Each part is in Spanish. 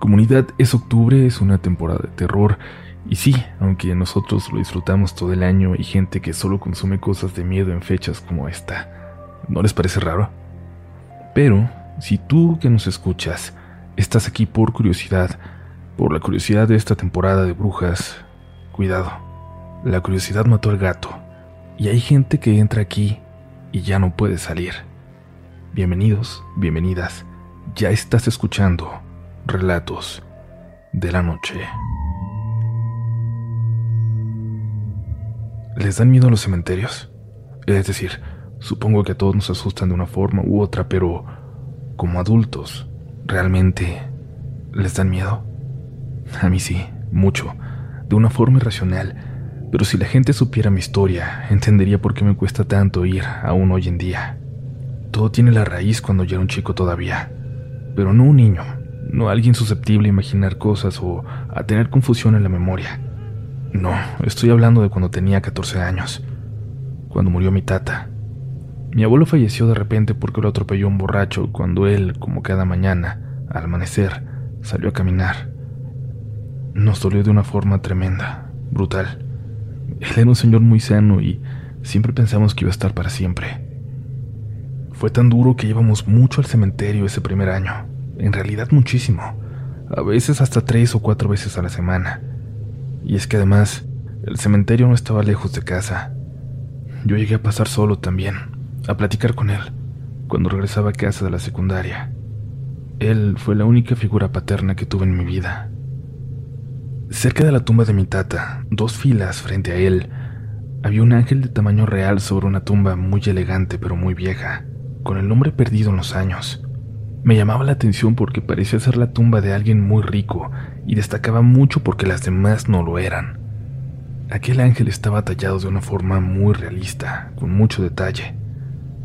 Comunidad es octubre, es una temporada de terror. Y sí, aunque nosotros lo disfrutamos todo el año, hay gente que solo consume cosas de miedo en fechas como esta. ¿No les parece raro? Pero, si tú que nos escuchas estás aquí por curiosidad, por la curiosidad de esta temporada de brujas, cuidado. La curiosidad mató al gato. Y hay gente que entra aquí y ya no puede salir. Bienvenidos, bienvenidas. Ya estás escuchando Relatos de la Noche. ¿Les dan miedo a los cementerios? Es decir, supongo que a todos nos asustan de una forma u otra, pero como adultos, ¿realmente les dan miedo? A mí sí, mucho, de una forma irracional, pero si la gente supiera mi historia, entendería por qué me cuesta tanto ir aún hoy en día. Todo tiene la raíz cuando yo era un chico todavía, pero no un niño, no alguien susceptible a imaginar cosas o a tener confusión en la memoria. No, estoy hablando de cuando tenía 14 años, cuando murió mi tata. Mi abuelo falleció de repente porque lo atropelló un borracho cuando él, como cada mañana, al amanecer, salió a caminar. Nos dolió de una forma tremenda, brutal. Él era un señor muy sano y siempre pensamos que iba a estar para siempre. Fue tan duro que íbamos mucho al cementerio ese primer año en realidad muchísimo, a veces hasta tres o cuatro veces a la semana. Y es que además, el cementerio no estaba lejos de casa. Yo llegué a pasar solo también, a platicar con él, cuando regresaba a casa de la secundaria. Él fue la única figura paterna que tuve en mi vida. Cerca de la tumba de mi tata, dos filas frente a él, había un ángel de tamaño real sobre una tumba muy elegante pero muy vieja, con el nombre perdido en los años. Me llamaba la atención porque parecía ser la tumba de alguien muy rico y destacaba mucho porque las demás no lo eran. Aquel ángel estaba tallado de una forma muy realista, con mucho detalle.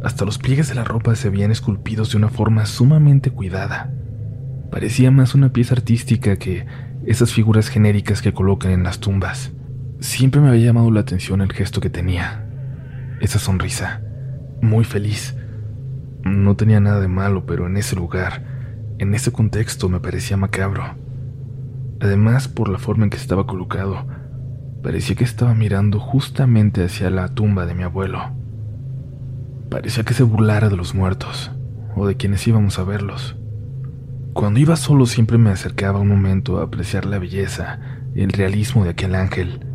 Hasta los pliegues de la ropa se habían esculpidos de una forma sumamente cuidada. Parecía más una pieza artística que esas figuras genéricas que colocan en las tumbas. Siempre me había llamado la atención el gesto que tenía. Esa sonrisa, muy feliz, no tenía nada de malo, pero en ese lugar, en ese contexto, me parecía macabro. Además, por la forma en que estaba colocado, parecía que estaba mirando justamente hacia la tumba de mi abuelo. Parecía que se burlara de los muertos, o de quienes íbamos a verlos. Cuando iba solo siempre me acercaba un momento a apreciar la belleza y el realismo de aquel ángel.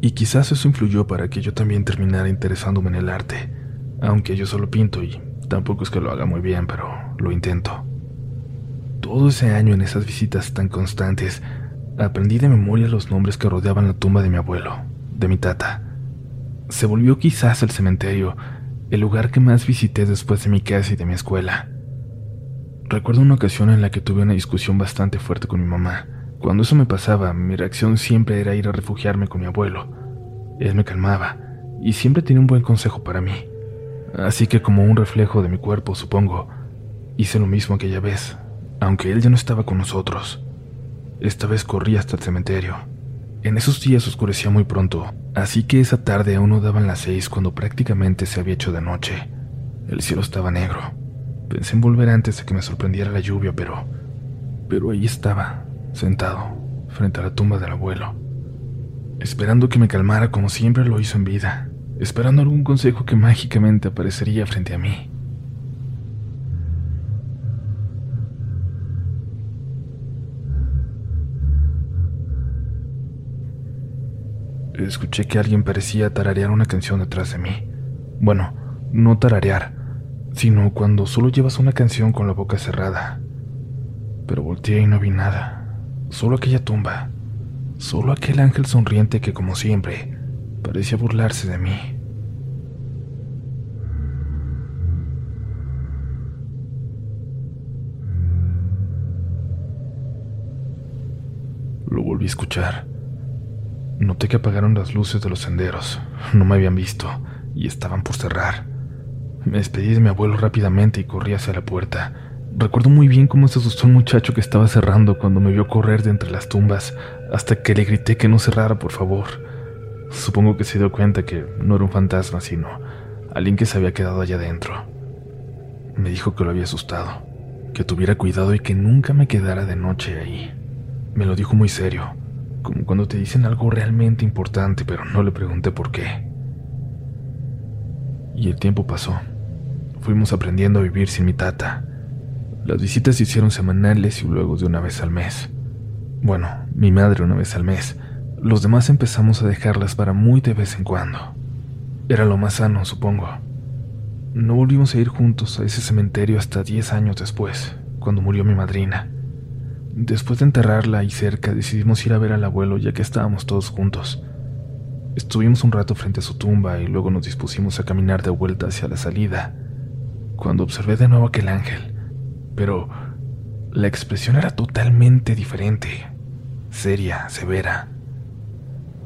Y quizás eso influyó para que yo también terminara interesándome en el arte, aunque yo solo pinto y Tampoco es que lo haga muy bien, pero lo intento. Todo ese año en esas visitas tan constantes, aprendí de memoria los nombres que rodeaban la tumba de mi abuelo, de mi tata. Se volvió quizás el cementerio, el lugar que más visité después de mi casa y de mi escuela. Recuerdo una ocasión en la que tuve una discusión bastante fuerte con mi mamá. Cuando eso me pasaba, mi reacción siempre era ir a refugiarme con mi abuelo. Él me calmaba y siempre tenía un buen consejo para mí. Así que como un reflejo de mi cuerpo, supongo, hice lo mismo aquella vez, aunque él ya no estaba con nosotros. Esta vez corrí hasta el cementerio. En esos días oscurecía muy pronto, así que esa tarde aún no daban las seis cuando prácticamente se había hecho de noche. El cielo estaba negro. Pensé en volver antes de que me sorprendiera la lluvia, pero... Pero ahí estaba, sentado, frente a la tumba del abuelo, esperando que me calmara como siempre lo hizo en vida esperando algún consejo que mágicamente aparecería frente a mí. Escuché que alguien parecía tararear una canción detrás de mí. Bueno, no tararear, sino cuando solo llevas una canción con la boca cerrada. Pero volteé y no vi nada, solo aquella tumba, solo aquel ángel sonriente que como siempre Parecía burlarse de mí. Lo volví a escuchar. Noté que apagaron las luces de los senderos. No me habían visto y estaban por cerrar. Me despedí de mi abuelo rápidamente y corrí hacia la puerta. Recuerdo muy bien cómo se asustó un muchacho que estaba cerrando cuando me vio correr de entre las tumbas, hasta que le grité que no cerrara, por favor. Supongo que se dio cuenta que no era un fantasma, sino alguien que se había quedado allá adentro. Me dijo que lo había asustado. que tuviera cuidado y que nunca me quedara de noche ahí. Me lo dijo muy serio, como cuando te dicen algo realmente importante, pero no le pregunté por qué. Y el tiempo pasó. Fuimos aprendiendo a vivir sin mi tata. Las visitas se hicieron semanales y luego de una vez al mes. Bueno, mi madre una vez al mes. Los demás empezamos a dejarlas para muy de vez en cuando. Era lo más sano, supongo. No volvimos a ir juntos a ese cementerio hasta 10 años después, cuando murió mi madrina. Después de enterrarla ahí cerca, decidimos ir a ver al abuelo ya que estábamos todos juntos. Estuvimos un rato frente a su tumba y luego nos dispusimos a caminar de vuelta hacia la salida, cuando observé de nuevo aquel ángel. Pero la expresión era totalmente diferente, seria, severa,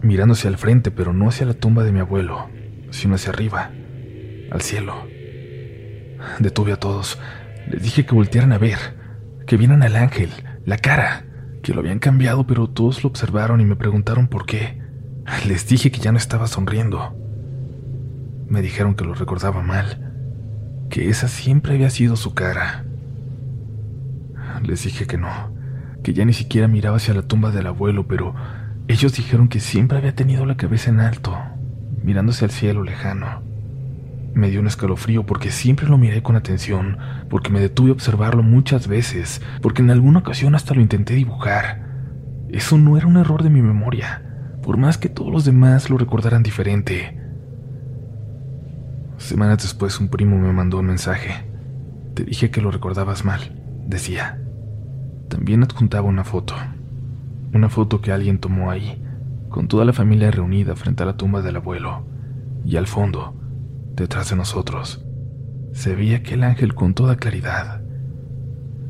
mirando hacia el frente, pero no hacia la tumba de mi abuelo, sino hacia arriba, al cielo. Detuve a todos, les dije que voltearan a ver, que vieran al ángel, la cara, que lo habían cambiado, pero todos lo observaron y me preguntaron por qué. Les dije que ya no estaba sonriendo. Me dijeron que lo recordaba mal, que esa siempre había sido su cara. Les dije que no, que ya ni siquiera miraba hacia la tumba del abuelo, pero ellos dijeron que siempre había tenido la cabeza en alto, mirándose al cielo lejano. Me dio un escalofrío porque siempre lo miré con atención, porque me detuve a observarlo muchas veces, porque en alguna ocasión hasta lo intenté dibujar. Eso no era un error de mi memoria por más que todos los demás lo recordaran diferente. Semanas después un primo me mandó un mensaje. Te dije que lo recordabas mal, decía. También adjuntaba una foto. Una foto que alguien tomó ahí, con toda la familia reunida frente a la tumba del abuelo. Y al fondo, detrás de nosotros, se veía aquel ángel con toda claridad.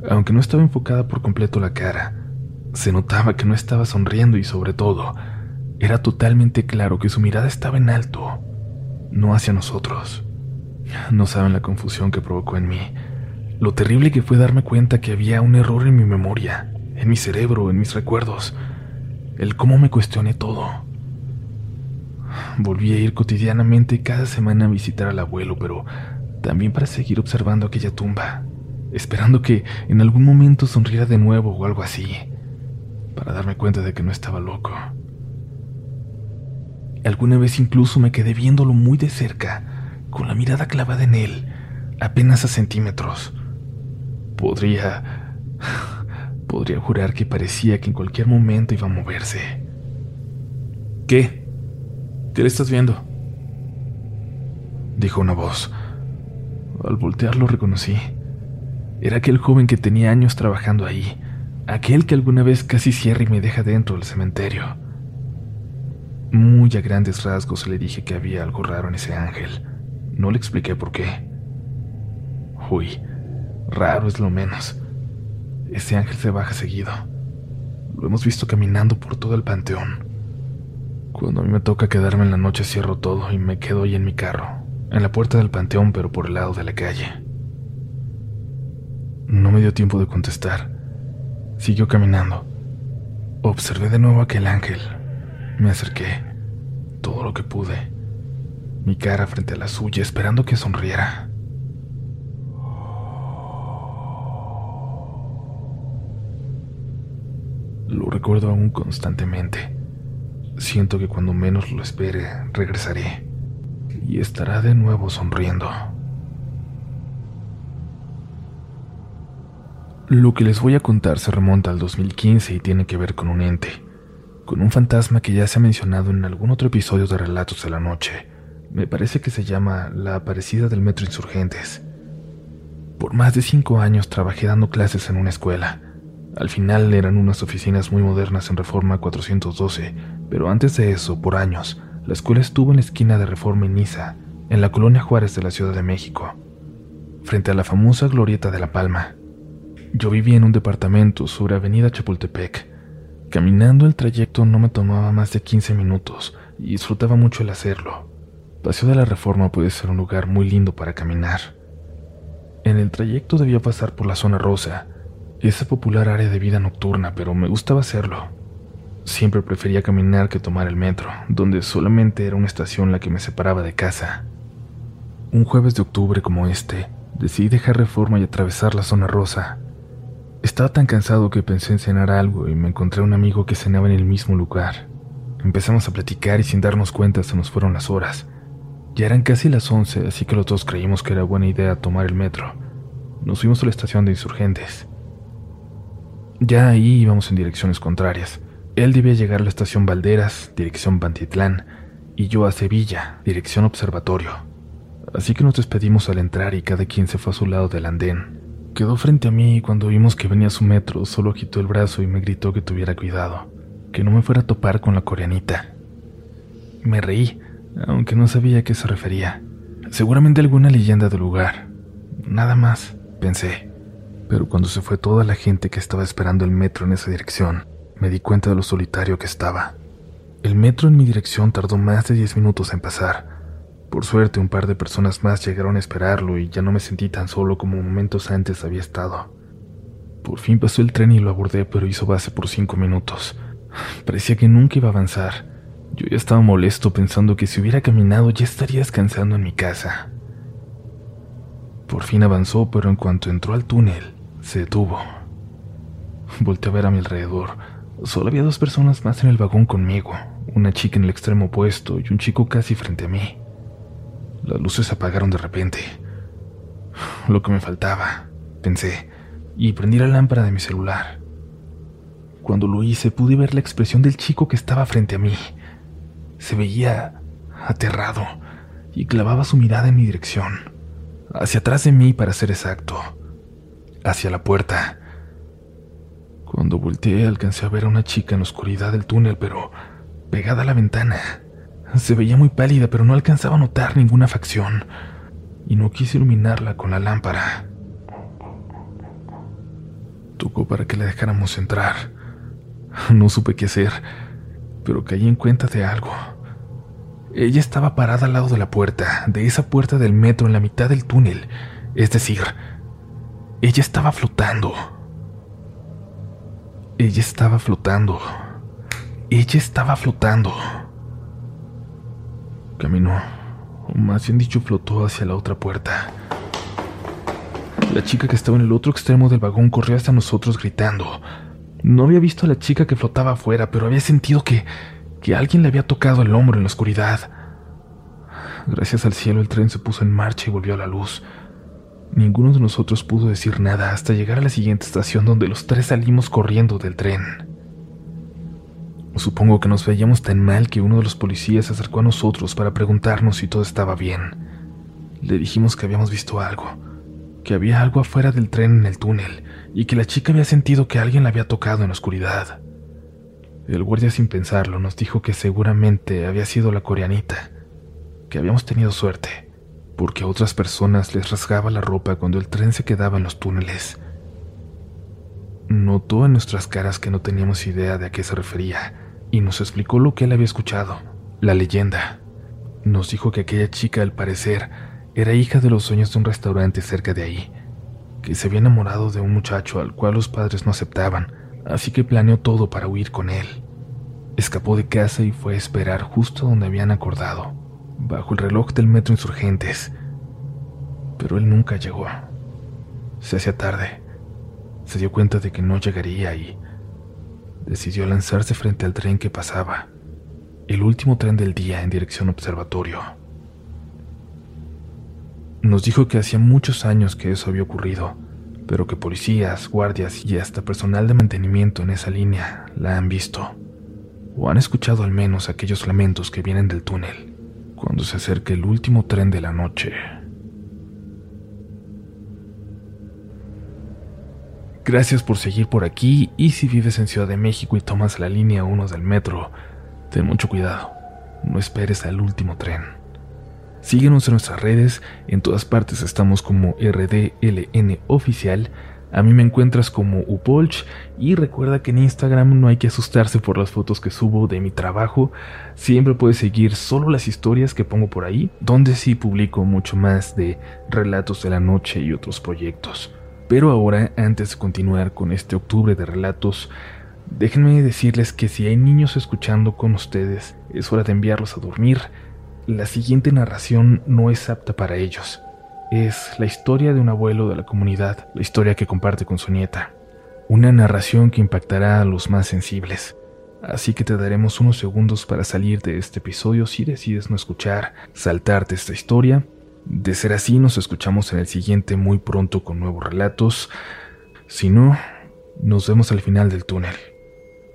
Aunque no estaba enfocada por completo la cara, se notaba que no estaba sonriendo y sobre todo, era totalmente claro que su mirada estaba en alto, no hacia nosotros. No saben la confusión que provocó en mí, lo terrible que fue darme cuenta que había un error en mi memoria, en mi cerebro, en mis recuerdos, el cómo me cuestioné todo. Volví a ir cotidianamente cada semana a visitar al abuelo, pero también para seguir observando aquella tumba, esperando que en algún momento sonriera de nuevo o algo así, para darme cuenta de que no estaba loco. Alguna vez incluso me quedé viéndolo muy de cerca, con la mirada clavada en él, apenas a centímetros. Podría... Podría jurar que parecía que en cualquier momento iba a moverse. ¿Qué? ¿Qué le estás viendo? Dijo una voz. Al voltearlo reconocí. Era aquel joven que tenía años trabajando ahí, aquel que alguna vez casi cierra y me deja dentro del cementerio. Muy a grandes rasgos le dije que había algo raro en ese ángel. No le expliqué por qué. Uy, raro es lo menos. Ese ángel se baja seguido. Lo hemos visto caminando por todo el panteón. Cuando a mí me toca quedarme en la noche cierro todo y me quedo ahí en mi carro, en la puerta del panteón pero por el lado de la calle. No me dio tiempo de contestar. Siguió caminando. Observé de nuevo aquel ángel, me acerqué, todo lo que pude, mi cara frente a la suya, esperando que sonriera. Lo recuerdo aún constantemente. Siento que cuando menos lo espere, regresaré y estará de nuevo sonriendo. Lo que les voy a contar se remonta al 2015 y tiene que ver con un ente con un fantasma que ya se ha mencionado en algún otro episodio de Relatos de la Noche. Me parece que se llama La Aparecida del Metro Insurgentes. Por más de cinco años trabajé dando clases en una escuela. Al final eran unas oficinas muy modernas en Reforma 412, pero antes de eso, por años, la escuela estuvo en la esquina de Reforma y Niza, en la colonia Juárez de la Ciudad de México, frente a la famosa Glorieta de la Palma. Yo vivía en un departamento sobre Avenida Chapultepec, Caminando el trayecto no me tomaba más de 15 minutos y disfrutaba mucho el hacerlo. Paseo de la Reforma puede ser un lugar muy lindo para caminar. En el trayecto debía pasar por la zona rosa, esa popular área de vida nocturna, pero me gustaba hacerlo. Siempre prefería caminar que tomar el metro, donde solamente era una estación la que me separaba de casa. Un jueves de octubre como este, decidí dejar Reforma y atravesar la zona rosa Estaba tan cansado que pensé en cenar algo y me encontré a un amigo que cenaba en el mismo lugar. Empezamos a platicar y sin darnos cuenta se nos fueron las horas. Ya eran casi las once, así que los dos creímos que era buena idea tomar el metro. Nos fuimos a la estación de insurgentes. Ya ahí íbamos en direcciones contrarias. Él debía llegar a la estación Valderas, dirección Pantitlán, y yo a Sevilla, dirección Observatorio. Así que nos despedimos al entrar y cada quien se fue a su lado del andén. Quedó frente a mí y cuando vimos que venía su metro, solo agitó el brazo y me gritó que tuviera cuidado, que no me fuera a topar con la coreanita. Me reí, aunque no sabía a qué se refería. Seguramente alguna leyenda del lugar. Nada más, pensé. Pero cuando se fue toda la gente que estaba esperando el metro en esa dirección, me di cuenta de lo solitario que estaba. El metro en mi dirección tardó más de diez minutos en pasar, por suerte, un par de personas más llegaron a esperarlo y ya no me sentí tan solo como momentos antes había estado. Por fin pasó el tren y lo abordé, pero hizo base por cinco minutos. Parecía que nunca iba a avanzar. Yo ya estaba molesto pensando que si hubiera caminado ya estaría descansando en mi casa. Por fin avanzó, pero en cuanto entró al túnel, se detuvo. Volté a ver a mi alrededor. Solo había dos personas más en el vagón conmigo, una chica en el extremo opuesto y un chico casi frente a mí. Las luces se apagaron de repente. Lo que me faltaba, pensé, y prendí la lámpara de mi celular. Cuando lo hice pude ver la expresión del chico que estaba frente a mí. Se veía aterrado y clavaba su mirada en mi dirección, hacia atrás de mí para ser exacto, hacia la puerta. Cuando volteé alcancé a ver a una chica en la oscuridad del túnel, pero pegada a la ventana. Se veía muy pálida, pero no alcanzaba a notar ninguna facción, y no quise iluminarla con la lámpara. Tocó para que la dejáramos entrar. No supe qué hacer, pero caí en cuenta de algo. Ella estaba parada al lado de la puerta, de esa puerta del metro en la mitad del túnel. Es decir, ella estaba flotando. Ella estaba flotando. Ella estaba flotando. Caminó, o más bien dicho, flotó hacia la otra puerta. La chica que estaba en el otro extremo del vagón corrió hasta nosotros gritando. No había visto a la chica que flotaba afuera, pero había sentido que, que alguien le había tocado el hombro en la oscuridad. Gracias al cielo el tren se puso en marcha y volvió a la luz. Ninguno de nosotros pudo decir nada hasta llegar a la siguiente estación donde los tres salimos corriendo del tren. Supongo que nos veíamos tan mal que uno de los policías se acercó a nosotros para preguntarnos si todo estaba bien. Le dijimos que habíamos visto algo, que había algo afuera del tren en el túnel y que la chica había sentido que alguien la había tocado en la oscuridad. El guardia sin pensarlo nos dijo que seguramente había sido la coreanita, que habíamos tenido suerte, porque a otras personas les rasgaba la ropa cuando el tren se quedaba en los túneles. Notó en nuestras caras que no teníamos idea de a qué se refería y nos explicó lo que él había escuchado, la leyenda. Nos dijo que aquella chica, al parecer, era hija de los sueños de un restaurante cerca de ahí, que se había enamorado de un muchacho al cual los padres no aceptaban, así que planeó todo para huir con él. Escapó de casa y fue a esperar justo donde habían acordado, bajo el reloj del metro Insurgentes. Pero él nunca llegó. Se hacía tarde. Se dio cuenta de que no llegaría y decidió lanzarse frente al tren que pasaba, el último tren del día en dirección observatorio. Nos dijo que hacía muchos años que eso había ocurrido, pero que policías, guardias y hasta personal de mantenimiento en esa línea la han visto, o han escuchado al menos aquellos lamentos que vienen del túnel, cuando se acerca el último tren de la noche. Gracias por seguir por aquí y si vives en Ciudad de México y tomas la línea 1 del metro, ten mucho cuidado. No esperes al último tren. Síguenos en nuestras redes, en todas partes estamos como RDLN oficial. A mí me encuentras como Upolch y recuerda que en Instagram no hay que asustarse por las fotos que subo de mi trabajo. Siempre puedes seguir solo las historias que pongo por ahí, donde sí publico mucho más de relatos de la noche y otros proyectos. Pero ahora, antes de continuar con este octubre de relatos, déjenme decirles que si hay niños escuchando con ustedes, es hora de enviarlos a dormir. La siguiente narración no es apta para ellos. Es la historia de un abuelo de la comunidad, la historia que comparte con su nieta. Una narración que impactará a los más sensibles. Así que te daremos unos segundos para salir de este episodio si decides no escuchar, saltarte esta historia. De ser así, nos escuchamos en el siguiente muy pronto con nuevos relatos. Si no, nos vemos al final del túnel.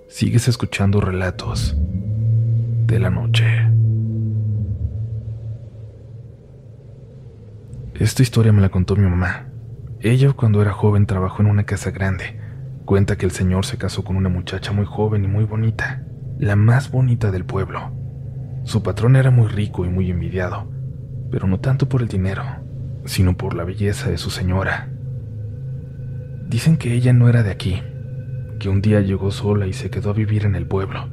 Sigues escuchando relatos de la noche. Esta historia me la contó mi mamá. Ella cuando era joven trabajó en una casa grande. Cuenta que el señor se casó con una muchacha muy joven y muy bonita, la más bonita del pueblo. Su patrón era muy rico y muy envidiado, pero no tanto por el dinero, sino por la belleza de su señora. Dicen que ella no era de aquí, que un día llegó sola y se quedó a vivir en el pueblo.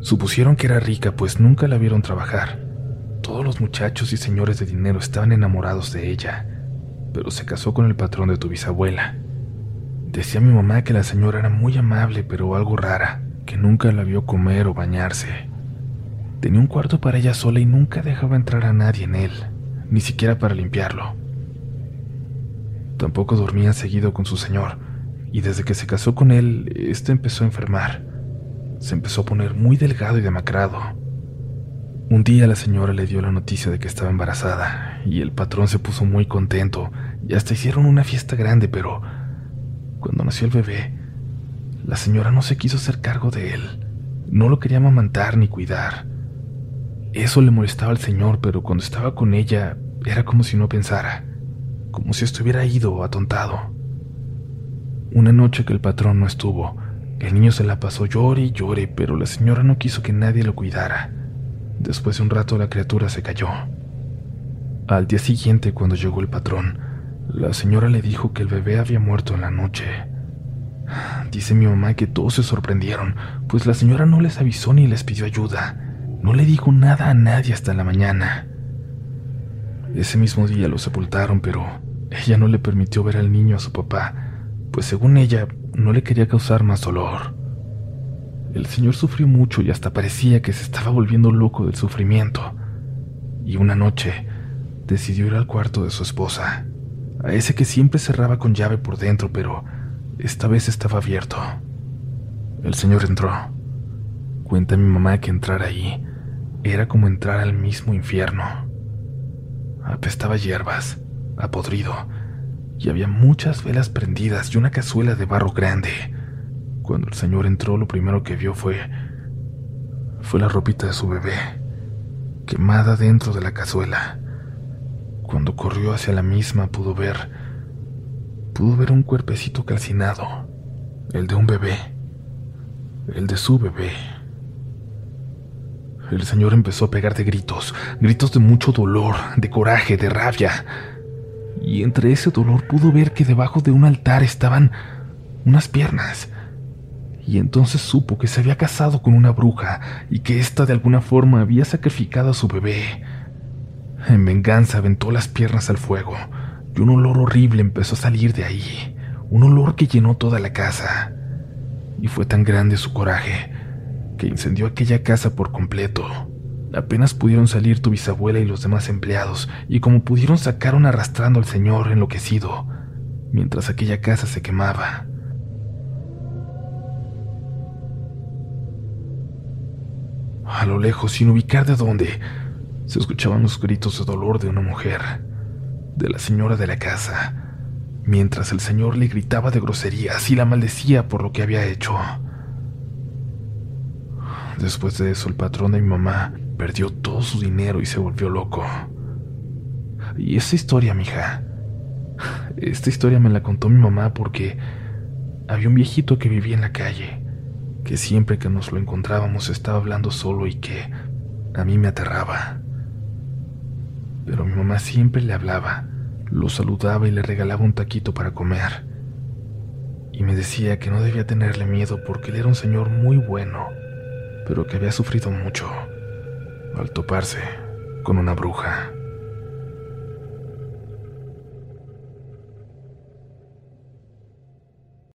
Supusieron que era rica, pues nunca la vieron trabajar. Todos los muchachos y señores de dinero estaban enamorados de ella, pero se casó con el patrón de tu bisabuela Decía mi mamá que la señora era muy amable, pero algo rara, que nunca la vio comer o bañarse. Tenía un cuarto para ella sola y nunca dejaba entrar a nadie en él, ni siquiera para limpiarlo. Tampoco dormía seguido con su señor, y desde que se casó con él, este empezó a enfermar. Se empezó a poner muy delgado y demacrado. Un día la señora le dio la noticia de que estaba embarazada, y el patrón se puso muy contento, y hasta hicieron una fiesta grande, pero cuando nació el bebé, la señora no se quiso hacer cargo de él. No lo quería amamantar ni cuidar. Eso le molestaba al señor, pero cuando estaba con ella era como si no pensara, como si estuviera ido o atontado. Una noche que el patrón no estuvo, el niño se la pasó llore y llore, pero la señora no quiso que nadie lo cuidara. Después de un rato la criatura se cayó. Al día siguiente, cuando llegó el patrón, la señora le dijo que el bebé había muerto en la noche. Dice mi mamá que todos se sorprendieron, pues la señora no les avisó ni les pidió ayuda. No le dijo nada a nadie hasta la mañana. Ese mismo día lo sepultaron, pero ella no le permitió ver al niño a su papá, pues según ella no le quería causar más dolor. El señor sufrió mucho y hasta parecía que se estaba volviendo loco del sufrimiento. Y una noche decidió ir al cuarto de su esposa a ese que siempre cerraba con llave por dentro, pero esta vez estaba abierto. El señor entró. Cuenta mi mamá que entrar ahí era como entrar al mismo infierno. Apestaba hierbas, apodrido, y había muchas velas prendidas y una cazuela de barro grande. Cuando el señor entró, lo primero que vio fue. fue la ropita de su bebé, quemada dentro de la cazuela. Cuando corrió hacia la misma pudo ver, pudo ver un cuerpecito calcinado, el de un bebé, el de su bebé. El señor empezó a pegar de gritos, gritos de mucho dolor, de coraje, de rabia. Y entre ese dolor pudo ver que debajo de un altar estaban unas piernas. Y entonces supo que se había casado con una bruja y que ésta de alguna forma había sacrificado a su bebé. En venganza aventó las piernas al fuego y un olor horrible empezó a salir de ahí, un olor que llenó toda la casa. Y fue tan grande su coraje que incendió aquella casa por completo. Apenas pudieron salir tu bisabuela y los demás empleados, y como pudieron sacaron arrastrando al señor enloquecido, mientras aquella casa se quemaba. A lo lejos, sin ubicar de dónde, se escuchaban los gritos de dolor de una mujer, de la señora de la casa, mientras el señor le gritaba de groserías y la maldecía por lo que había hecho. Después de eso, el patrón de mi mamá perdió todo su dinero y se volvió loco. Y esta historia, mija, esta historia me la contó mi mamá porque había un viejito que vivía en la calle, que siempre que nos lo encontrábamos estaba hablando solo y que a mí me aterraba pero mi mamá siempre le hablaba, lo saludaba y le regalaba un taquito para comer. Y me decía que no debía tenerle miedo porque él era un señor muy bueno, pero que había sufrido mucho al toparse con una bruja.